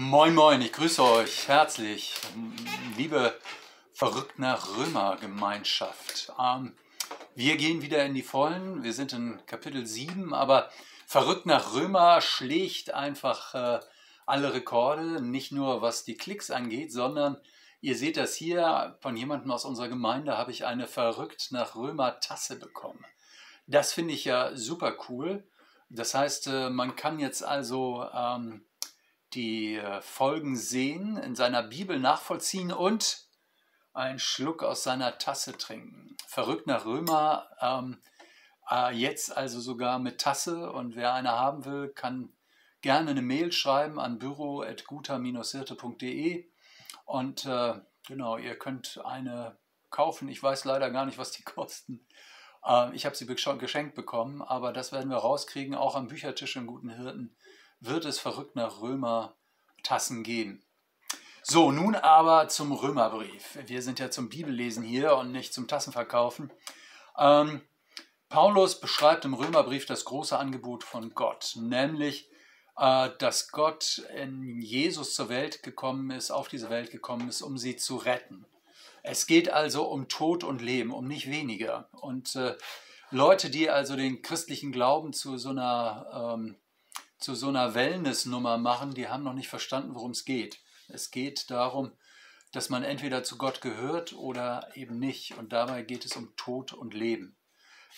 Moin, moin, ich grüße euch herzlich, liebe verrückt nach Römer-Gemeinschaft. Ähm, wir gehen wieder in die Vollen, wir sind in Kapitel 7, aber verrückt nach Römer schlägt einfach äh, alle Rekorde, nicht nur was die Klicks angeht, sondern ihr seht das hier, von jemandem aus unserer Gemeinde habe ich eine verrückt nach Römer Tasse bekommen. Das finde ich ja super cool. Das heißt, äh, man kann jetzt also ähm, die äh, Folgen sehen, in seiner Bibel nachvollziehen und einen Schluck aus seiner Tasse trinken. Verrückt nach Römer, ähm, äh, jetzt also sogar mit Tasse und wer eine haben will, kann gerne eine Mail schreiben an büro.guter-hirte.de und äh, genau, ihr könnt eine kaufen. Ich weiß leider gar nicht, was die kosten. Äh, ich habe sie geschenkt bekommen, aber das werden wir rauskriegen, auch am Büchertisch im Guten Hirten wird es verrückt nach Römer Tassen geben. So, nun aber zum Römerbrief. Wir sind ja zum Bibellesen hier und nicht zum Tassenverkaufen. Ähm, Paulus beschreibt im Römerbrief das große Angebot von Gott, nämlich, äh, dass Gott in Jesus zur Welt gekommen ist, auf diese Welt gekommen ist, um sie zu retten. Es geht also um Tod und Leben, um nicht weniger. Und äh, Leute, die also den christlichen Glauben zu so einer ähm, zu so einer Wellness-Nummer machen, die haben noch nicht verstanden, worum es geht. Es geht darum, dass man entweder zu Gott gehört oder eben nicht. Und dabei geht es um Tod und Leben.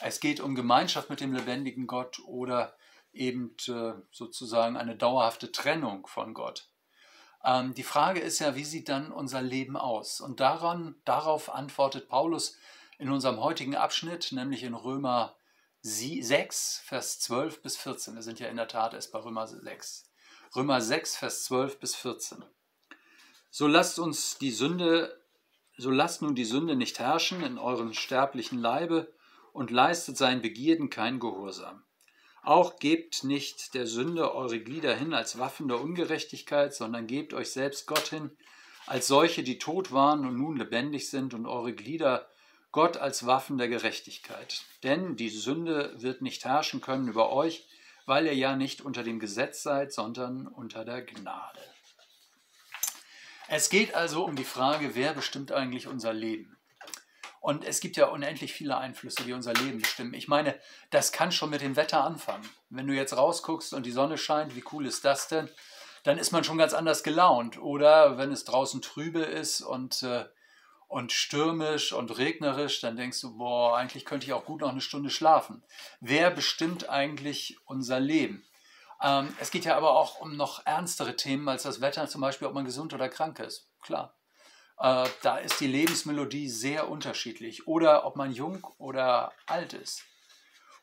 Es geht um Gemeinschaft mit dem lebendigen Gott oder eben äh, sozusagen eine dauerhafte Trennung von Gott. Ähm, die Frage ist ja, wie sieht dann unser Leben aus? Und daran, darauf antwortet Paulus in unserem heutigen Abschnitt, nämlich in Römer 6, Vers 12 bis 14. Wir sind ja in der Tat erst bei Römer 6. Römer 6, Vers 12 bis 14. So lasst uns die Sünde, so lasst nun die Sünde nicht herrschen in euren sterblichen Leibe und leistet seinen Begierden kein Gehorsam. Auch gebt nicht der Sünde eure Glieder hin als Waffen der Ungerechtigkeit, sondern gebt euch selbst Gott hin, als solche, die tot waren und nun lebendig sind, und eure Glieder Gott als Waffen der Gerechtigkeit. Denn die Sünde wird nicht herrschen können über euch, weil ihr ja nicht unter dem Gesetz seid, sondern unter der Gnade. Es geht also um die Frage, wer bestimmt eigentlich unser Leben? Und es gibt ja unendlich viele Einflüsse, die unser Leben bestimmen. Ich meine, das kann schon mit dem Wetter anfangen. Wenn du jetzt rausguckst und die Sonne scheint, wie cool ist das denn? Dann ist man schon ganz anders gelaunt. Oder wenn es draußen trübe ist und äh, und stürmisch und regnerisch, dann denkst du, boah, eigentlich könnte ich auch gut noch eine Stunde schlafen. Wer bestimmt eigentlich unser Leben? Ähm, es geht ja aber auch um noch ernstere Themen als das Wetter, zum Beispiel, ob man gesund oder krank ist. Klar. Äh, da ist die Lebensmelodie sehr unterschiedlich. Oder ob man jung oder alt ist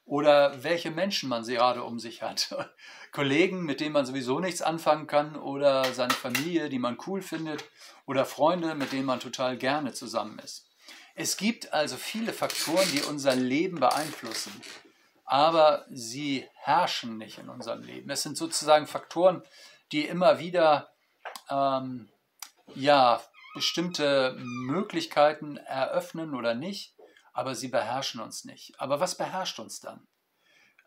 oder welche Menschen man gerade um sich hat. Kollegen, mit denen man sowieso nichts anfangen kann oder seine Familie, die man cool findet oder Freunde, mit denen man total gerne zusammen ist. Es gibt also viele Faktoren, die unser Leben beeinflussen, aber sie herrschen nicht in unserem Leben. Es sind sozusagen Faktoren, die immer wieder ähm, ja, bestimmte Möglichkeiten eröffnen oder nicht aber sie beherrschen uns nicht. Aber was beherrscht uns dann?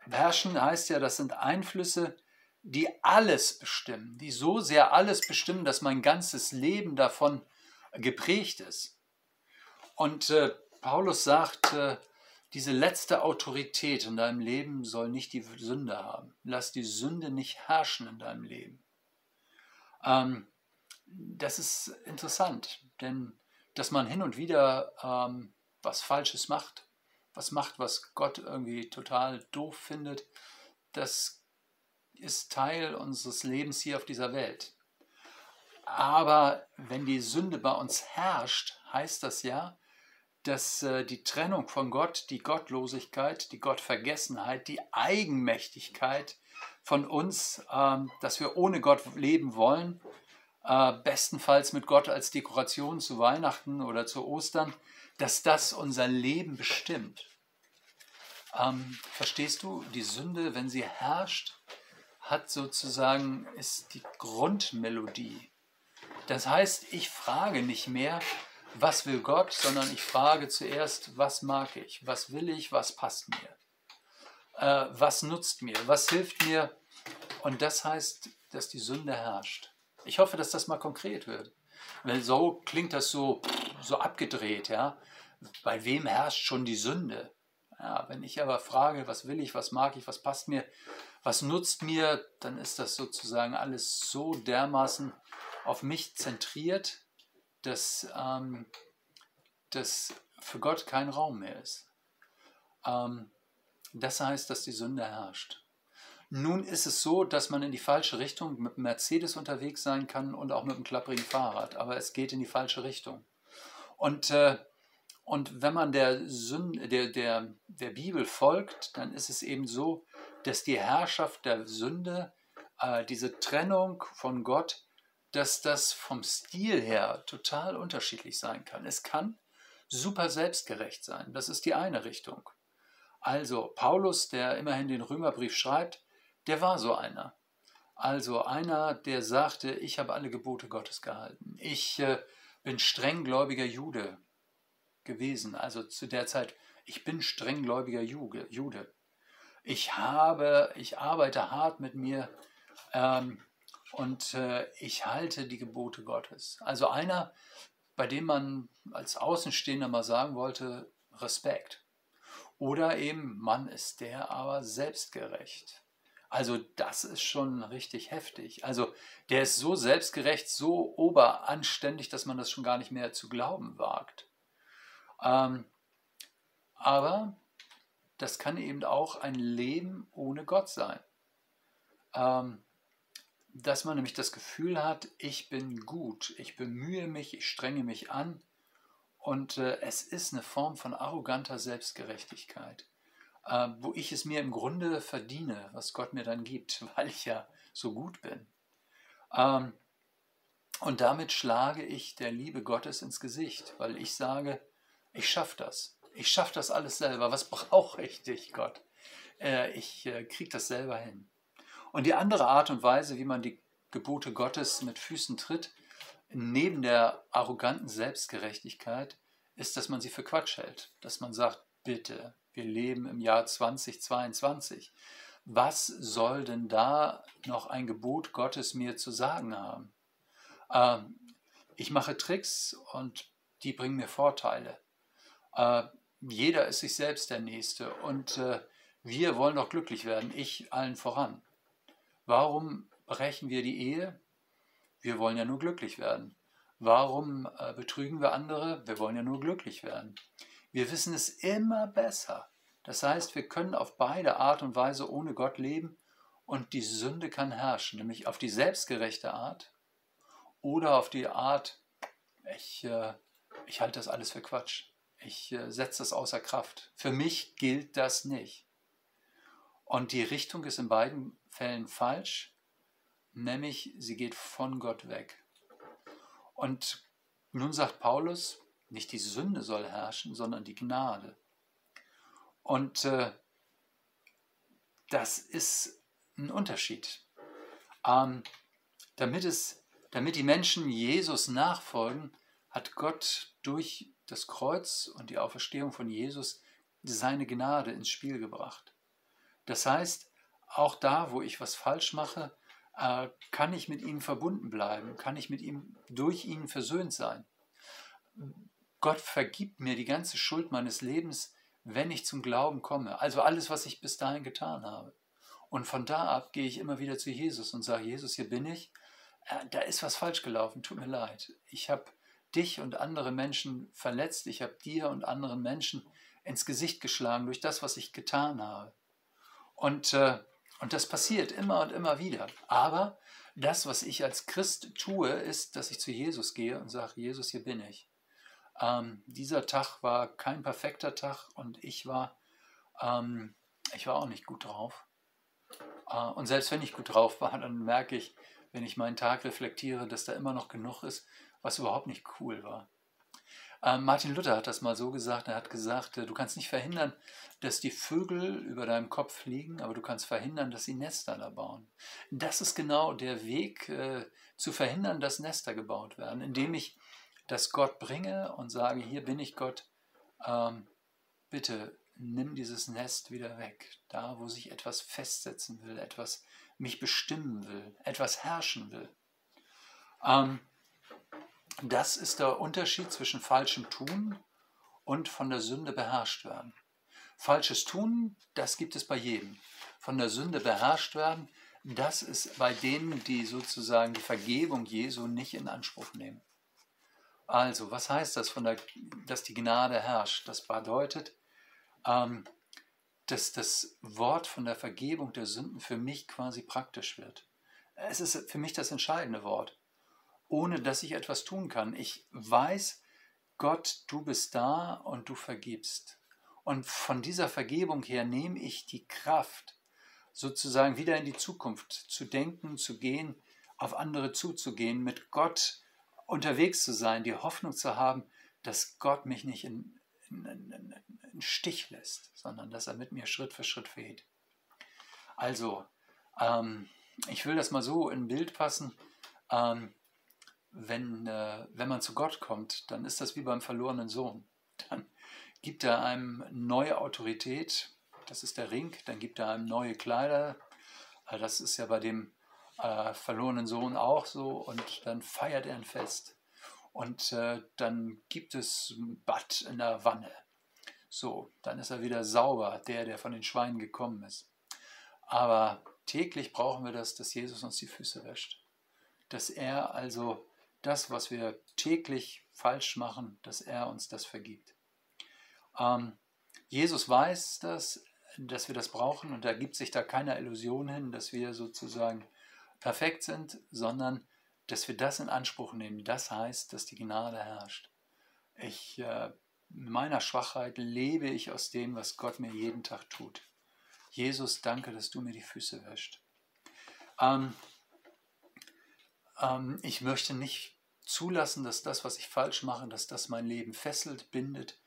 Beherrschen heißt ja, das sind Einflüsse, die alles bestimmen, die so sehr alles bestimmen, dass mein ganzes Leben davon geprägt ist. Und äh, Paulus sagt, äh, diese letzte Autorität in deinem Leben soll nicht die Sünde haben. Lass die Sünde nicht herrschen in deinem Leben. Ähm, das ist interessant, denn dass man hin und wieder ähm, was Falsches macht, was macht, was Gott irgendwie total doof findet, das ist Teil unseres Lebens hier auf dieser Welt. Aber wenn die Sünde bei uns herrscht, heißt das ja, dass äh, die Trennung von Gott, die Gottlosigkeit, die Gottvergessenheit, die Eigenmächtigkeit von uns, ähm, dass wir ohne Gott leben wollen, äh, bestenfalls mit Gott als Dekoration zu Weihnachten oder zu Ostern, dass das unser Leben bestimmt. Ähm, verstehst du, die Sünde, wenn sie herrscht, hat sozusagen, ist die Grundmelodie. Das heißt, ich frage nicht mehr, was will Gott, sondern ich frage zuerst, was mag ich, was will ich, was passt mir, äh, was nutzt mir, was hilft mir. Und das heißt, dass die Sünde herrscht. Ich hoffe, dass das mal konkret wird. Weil so klingt das so, so abgedreht, ja. Bei wem herrscht schon die Sünde? Ja, wenn ich aber frage, was will ich, was mag ich, was passt mir, was nutzt mir, dann ist das sozusagen alles so dermaßen auf mich zentriert, dass, ähm, dass für Gott kein Raum mehr ist. Ähm, das heißt, dass die Sünde herrscht. Nun ist es so, dass man in die falsche Richtung mit einem Mercedes unterwegs sein kann und auch mit einem klapprigen Fahrrad, aber es geht in die falsche Richtung. Und, äh, und wenn man der, Sünde, der, der, der Bibel folgt, dann ist es eben so, dass die Herrschaft der Sünde, äh, diese Trennung von Gott, dass das vom Stil her total unterschiedlich sein kann. Es kann super selbstgerecht sein. Das ist die eine Richtung. Also Paulus, der immerhin den Römerbrief schreibt, der war so einer. Also einer, der sagte, ich habe alle Gebote Gottes gehalten. Ich äh, bin strenggläubiger Jude gewesen. Also zu der Zeit, ich bin strenggläubiger Jude. Ich habe, ich arbeite hart mit mir ähm, und äh, ich halte die Gebote Gottes. Also einer, bei dem man als Außenstehender mal sagen wollte, Respekt. Oder eben, Mann ist der aber selbstgerecht. Also das ist schon richtig heftig. Also der ist so selbstgerecht, so oberanständig, dass man das schon gar nicht mehr zu glauben wagt. Ähm, aber das kann eben auch ein Leben ohne Gott sein. Ähm, dass man nämlich das Gefühl hat, ich bin gut, ich bemühe mich, ich strenge mich an und äh, es ist eine Form von arroganter Selbstgerechtigkeit äh, wo ich es mir im Grunde verdiene, was Gott mir dann gibt, weil ich ja so gut bin. Ähm, und damit schlage ich der Liebe Gottes ins Gesicht, weil ich sage, ich schaffe das. Ich schaffe das alles selber. Was brauche ich dich, Gott? Äh, ich äh, kriege das selber hin. Und die andere Art und Weise, wie man die Gebote Gottes mit Füßen tritt, neben der arroganten Selbstgerechtigkeit, ist, dass man sie für Quatsch hält. Dass man sagt, bitte, wir leben im Jahr 2022. Was soll denn da noch ein Gebot Gottes mir zu sagen haben? Ähm, ich mache Tricks und die bringen mir Vorteile. Äh, jeder ist sich selbst der Nächste und äh, wir wollen doch glücklich werden, ich allen voran. Warum brechen wir die Ehe? Wir wollen ja nur glücklich werden. Warum äh, betrügen wir andere? Wir wollen ja nur glücklich werden. Wir wissen es immer besser. Das heißt, wir können auf beide Art und Weise ohne Gott leben und die Sünde kann herrschen, nämlich auf die selbstgerechte Art oder auf die Art, ich, äh, ich halte das alles für Quatsch. Ich äh, setze das außer Kraft. Für mich gilt das nicht. Und die Richtung ist in beiden Fällen falsch, nämlich sie geht von Gott weg. Und nun sagt Paulus, nicht die Sünde soll herrschen, sondern die Gnade. Und äh, das ist ein Unterschied. Ähm, damit, es, damit die Menschen Jesus nachfolgen, hat Gott durch das Kreuz und die Auferstehung von Jesus seine Gnade ins Spiel gebracht. Das heißt, auch da, wo ich was falsch mache, äh, kann ich mit ihm verbunden bleiben, kann ich mit ihm durch ihn versöhnt sein. Gott vergibt mir die ganze Schuld meines Lebens, wenn ich zum Glauben komme. Also alles, was ich bis dahin getan habe. Und von da ab gehe ich immer wieder zu Jesus und sage, Jesus, hier bin ich. Äh, da ist was falsch gelaufen, tut mir leid. Ich habe dich und andere Menschen verletzt. Ich habe dir und anderen Menschen ins Gesicht geschlagen durch das, was ich getan habe. Und, äh, und das passiert immer und immer wieder. Aber das, was ich als Christ tue, ist, dass ich zu Jesus gehe und sage, Jesus, hier bin ich. Ähm, dieser Tag war kein perfekter Tag und ich war, ähm, ich war auch nicht gut drauf. Äh, und selbst wenn ich gut drauf war, dann merke ich, wenn ich meinen Tag reflektiere, dass da immer noch genug ist, was überhaupt nicht cool war. Ähm, Martin Luther hat das mal so gesagt, er hat gesagt, äh, du kannst nicht verhindern, dass die Vögel über deinem Kopf fliegen, aber du kannst verhindern, dass sie Nester da bauen. Das ist genau der Weg, äh, zu verhindern, dass Nester gebaut werden, indem ich das Gott bringe und sage, hier bin ich Gott, ähm, bitte nimm dieses Nest wieder weg, da wo sich etwas festsetzen will, etwas mich bestimmen will, etwas herrschen will. Ähm, das ist der Unterschied zwischen falschem Tun und von der Sünde beherrscht werden. Falsches Tun, das gibt es bei jedem. Von der Sünde beherrscht werden, das ist bei denen, die sozusagen die Vergebung Jesu nicht in Anspruch nehmen. Also, was heißt das, der, dass die Gnade herrscht? Das bedeutet, ähm, dass das Wort von der Vergebung der Sünden für mich quasi praktisch wird. Es ist für mich das entscheidende Wort, ohne dass ich etwas tun kann. Ich weiß, Gott, du bist da und du vergibst. Und von dieser Vergebung her nehme ich die Kraft, sozusagen wieder in die Zukunft zu denken, zu gehen, auf andere zuzugehen, mit Gott unterwegs zu sein, die Hoffnung zu haben, dass Gott mich nicht in, in, in, in Stich lässt, sondern dass er mit mir Schritt für Schritt fährt. Also, ähm, ich will das mal so in Bild passen. Ähm, wenn, äh, wenn man zu Gott kommt, dann ist das wie beim verlorenen Sohn. Dann gibt er einem neue Autorität, das ist der Ring, dann gibt er einem neue Kleider, äh, das ist ja bei dem äh, verlorenen Sohn auch so, und dann feiert er ein Fest. Und äh, dann gibt es ein Bad in der Wanne. So, dann ist er wieder sauber, der, der von den Schweinen gekommen ist. Aber täglich brauchen wir das, dass Jesus uns die Füße wäscht. Dass er also das, was wir täglich falsch machen, dass er uns das vergibt. Ähm, Jesus weiß das, dass wir das brauchen und da gibt sich da keine Illusion hin, dass wir sozusagen perfekt sind, sondern dass wir das in Anspruch nehmen. Das heißt, dass die Gnade herrscht. Ich, äh, in meiner Schwachheit lebe ich aus dem, was Gott mir jeden Tag tut. Jesus, danke, dass du mir die Füße wäscht. Ähm, ähm, ich möchte nicht zulassen, dass das, was ich falsch mache, dass das mein Leben fesselt, bindet,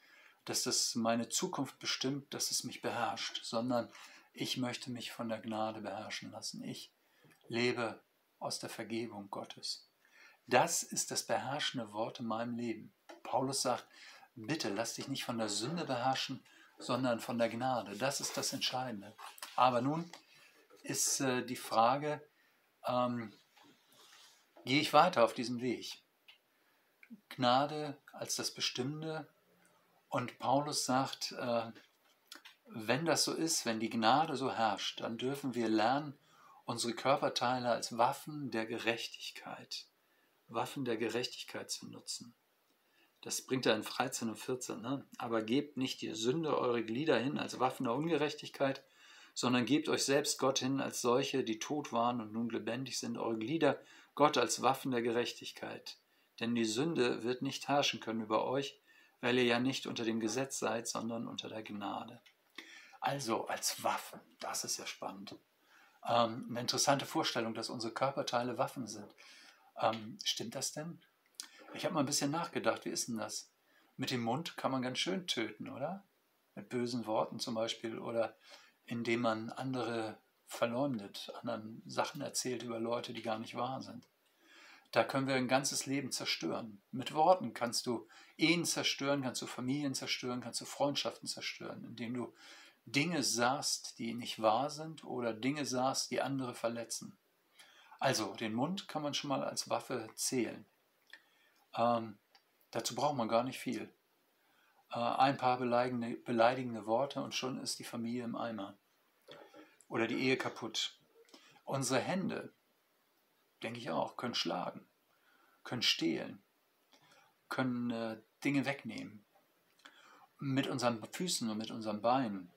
dass das meine Zukunft bestimmt, dass es mich beherrscht, sondern ich möchte mich von der Gnade beherrschen lassen. Ich lebe aus der Vergebung Gottes. Das ist das beherrschende Wort in meinem Leben. Paulus sagt, bitte lass dich nicht von der Sünde beherrschen, sondern von der Gnade. Das ist das Entscheidende. Aber nun ist äh, die Frage, ähm, gehe ich weiter auf diesem Weg? Gnade als das Bestimmende. Und Paulus sagt, äh, wenn das so ist, wenn die Gnade so herrscht, dann dürfen wir lernen, unsere Körperteile als Waffen der Gerechtigkeit, Waffen der Gerechtigkeit zu nutzen. Das bringt er in 13 und 14. Ne? Aber gebt nicht die Sünde eure Glieder hin als Waffen der Ungerechtigkeit, sondern gebt euch selbst Gott hin als solche, die tot waren und nun lebendig sind, eure Glieder Gott als Waffen der Gerechtigkeit. Denn die Sünde wird nicht herrschen können über euch, weil ihr ja nicht unter dem Gesetz seid, sondern unter der Gnade. Also als Waffen, das ist ja spannend. Ähm, eine interessante Vorstellung, dass unsere Körperteile Waffen sind. Ähm, stimmt das denn? Ich habe mal ein bisschen nachgedacht, wie ist denn das? Mit dem Mund kann man ganz schön töten, oder? Mit bösen Worten zum Beispiel oder indem man andere verleumdet, anderen Sachen erzählt über Leute, die gar nicht wahr sind. Da können wir ein ganzes Leben zerstören. Mit Worten kannst du Ehen zerstören, kannst du Familien zerstören, kannst du Freundschaften zerstören, indem du Dinge sagst, die nicht wahr sind oder Dinge sagst, die andere verletzen. Also den Mund kann man schon mal als Waffe zählen. Ähm, dazu braucht man gar nicht viel. Äh, ein paar beleidigende, beleidigende Worte und schon ist die Familie im Eimer. Oder die Ehe kaputt. Unsere Hände, denke ich auch, können schlagen, können stehlen, können äh, Dinge wegnehmen. Mit unseren Füßen und mit unseren Beinen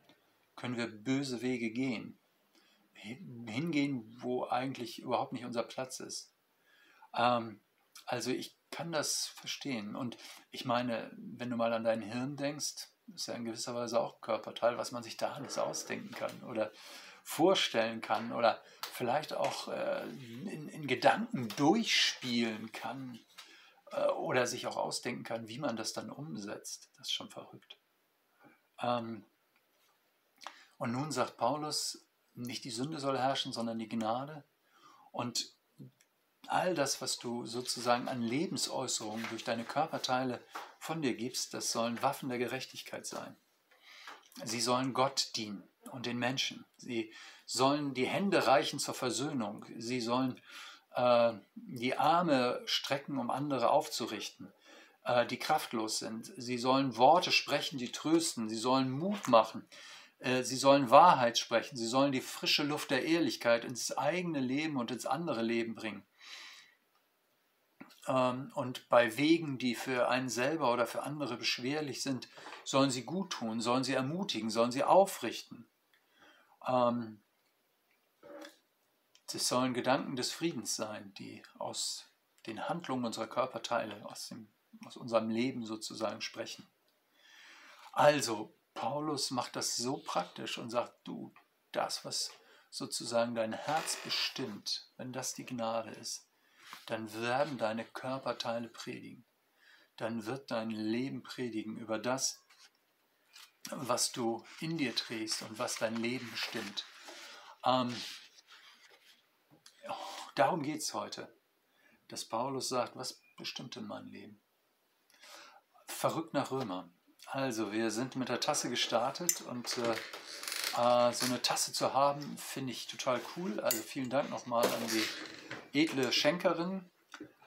können wir böse Wege gehen. Hingehen, wo eigentlich überhaupt nicht unser Platz ist. Ähm, also ich kann das verstehen. Und ich meine, wenn du mal an dein Hirn denkst, ist ja in gewisser Weise auch Körperteil, was man sich da alles ausdenken kann oder vorstellen kann oder vielleicht auch äh, in, in, Gedanken durchspielen kann äh, oder sich auch ausdenken kann, wie man das dann umsetzt. Das ist schon verrückt. Ähm, und nun sagt Paulus, nicht die Sünde soll herrschen, sondern die Gnade. Und all das, was du sozusagen an Lebensäußerungen durch deine Körperteile von dir gibst, das sollen Waffen der Gerechtigkeit sein. Sie sollen Gott dienen und den Menschen. Sie sollen die Hände reichen zur Versöhnung. Sie sollen äh, die Arme strecken, um andere aufzurichten, äh, die kraftlos sind. Sie sollen Worte sprechen, die trösten. Sie sollen Mut machen. Äh, sie sollen Wahrheit sprechen. Sie sollen die frische Luft der Ehrlichkeit ins eigene Leben und ins andere Leben bringen. Ähm, und bei Wegen, die für einen selber oder für andere beschwerlich sind, sollen sie gut tun, sollen sie ermutigen, sollen sie aufrichten. Ähm, es sollen Gedanken des Friedens sein, die aus den Handlungen unserer Körperteile, aus, dem, aus unserem Leben sozusagen sprechen. Also, Paulus macht das so praktisch und sagt, du, das, was sozusagen dein Herz bestimmt, wenn das die Gnade ist, dann werden deine Körperteile predigen. Dann wird dein Leben predigen über das, was du in dir trägst und was dein Leben bestimmt. Ähm, darum geht es heute, dass Paulus sagt, was bestimmt denn mein Leben? Verrückt nach Römer. Also, wir sind mit der Tasse gestartet und äh, äh, so eine Tasse zu haben, finde ich total cool. Also vielen Dank nochmal an die edle Schenkerin.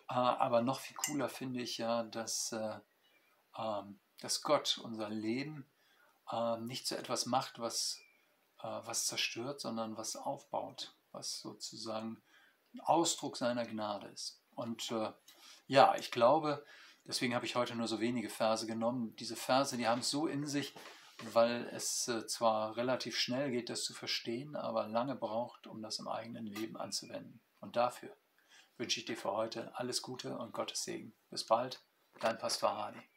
Äh, aber noch viel cooler finde ich ja, dass, äh, ähm, dass Gott unser Leben äh, nicht zu etwas macht, was, äh, was zerstört, sondern was aufbaut, was sozusagen Ausdruck seiner Gnade ist. Und äh, ja, ich glaube, deswegen habe ich heute nur so wenige Verse genommen. Diese Verse, die haben es so in sich, weil es äh, zwar relativ schnell geht, das zu verstehen, aber lange braucht, um das im eigenen Leben anzuwenden. Und dafür wünsche ich dir für heute alles Gute und Gottes Segen. Bis bald, dein Pastor Hardy.